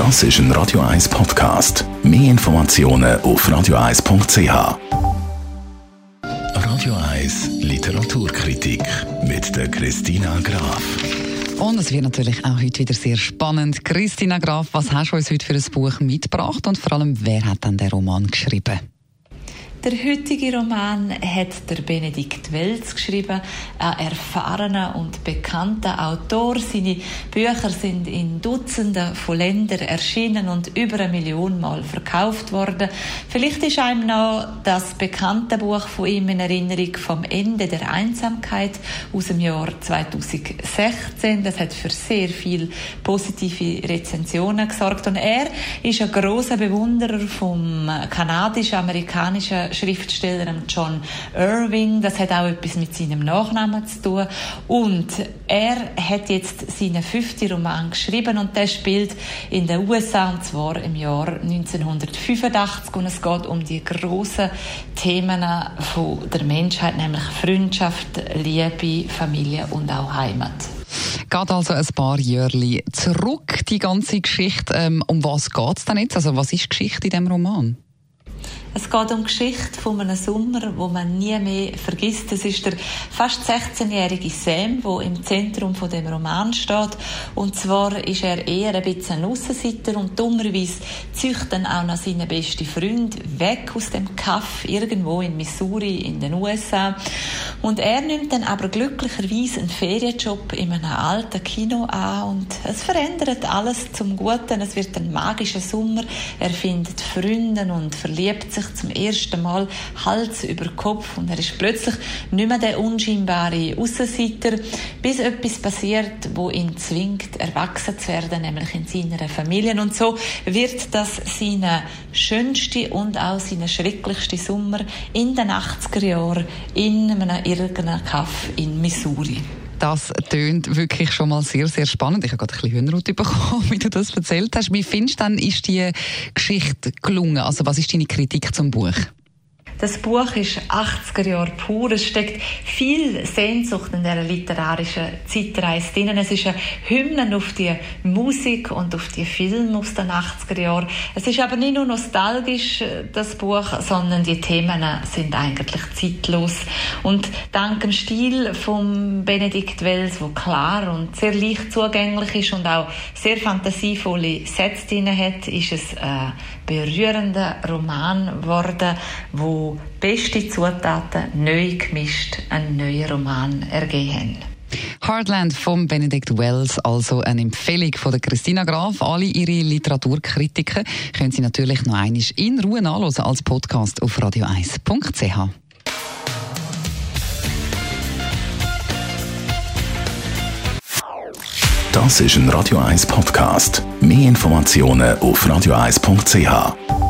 Das ist ein Radio 1 Podcast. Mehr Informationen auf radio1.ch. Radio 1 Literaturkritik mit der Christina Graf. Und es wird natürlich auch heute wieder sehr spannend. Christina Graf, was hast du uns heute für ein Buch mitgebracht und vor allem, wer hat dann den Roman geschrieben? Der heutige Roman hat der Benedikt Welz geschrieben, ein erfahrener und bekannter Autor. Seine Bücher sind in Dutzenden von Ländern erschienen und über eine Million Mal verkauft worden. Vielleicht ist einem noch das bekannte Buch von ihm in Erinnerung vom Ende der Einsamkeit aus dem Jahr 2016. Das hat für sehr viel positive Rezensionen gesorgt und er ist ein großer Bewunderer vom kanadisch-amerikanischen Schriftsteller John Irving. Das hat auch etwas mit seinem Nachnamen zu tun. Und er hat jetzt seinen fünften Roman geschrieben und der spielt in den USA und zwar im Jahr 1985 und es geht um die großen Themen der Menschheit, nämlich Freundschaft, Liebe, Familie und auch Heimat. Geht also ein paar Jahre zurück, die ganze Geschichte. Ähm, um was geht es denn jetzt? Also was ist Geschichte in dem Roman? Es geht um die Geschichte von einem Sommer, wo man nie mehr vergisst. Es ist der fast 16-jährige Sam, der im Zentrum von dem Roman steht. Und zwar ist er eher ein bisschen ein Aussenseiter und dummerweise zieht dann auch noch seinen besten Freund weg aus dem Kaff irgendwo in Missouri in den USA. Und er nimmt dann aber glücklicherweise einen Ferienjob in einem alten Kino an und es verändert alles zum Guten. Es wird ein magischer Sommer. Er findet Freunde und verliebt sich sich zum ersten Mal Hals über Kopf und er ist plötzlich nicht mehr der unscheinbare Aussenseiter, bis etwas passiert, wo ihn zwingt, erwachsen zu werden, nämlich in seiner Familie. Und so wird das seine schönste und auch seine schrecklichste Sommer in den 80er Jahren in einem irgendeinem Kaff in Missouri. Das tönt wirklich schon mal sehr, sehr spannend. Ich habe gerade ein bisschen Hühnerhaut bekommen, wie du das erzählt hast. Wie findest du denn, ist die Geschichte gelungen? Also was ist deine Kritik zum Buch? Das Buch ist 80er Jahre pur. Es steckt viel Sehnsucht in dieser literarischen Zeitreise drin. Es ist eine Hymne auf die Musik und auf die Filme aus den 80er Jahren. Es ist aber nicht nur nostalgisch, das Buch, sondern die Themen sind eigentlich zeitlos. Und dank dem Stil von Benedikt Wells, wo klar und sehr leicht zugänglich ist und auch sehr fantasievolle Sätze drin hat, ist es ein berührender Roman geworden, wo beste Zutaten neu gemischt einen neuen Roman ergeben Heartland von Benedict Wells, also eine Empfehlung von der Christina Graf. Alle ihre Literaturkritiken können Sie natürlich noch einmal in Ruhe nachlesen als Podcast auf radio1.ch. Das ist ein Radio 1 Podcast. Mehr Informationen auf radio1.ch.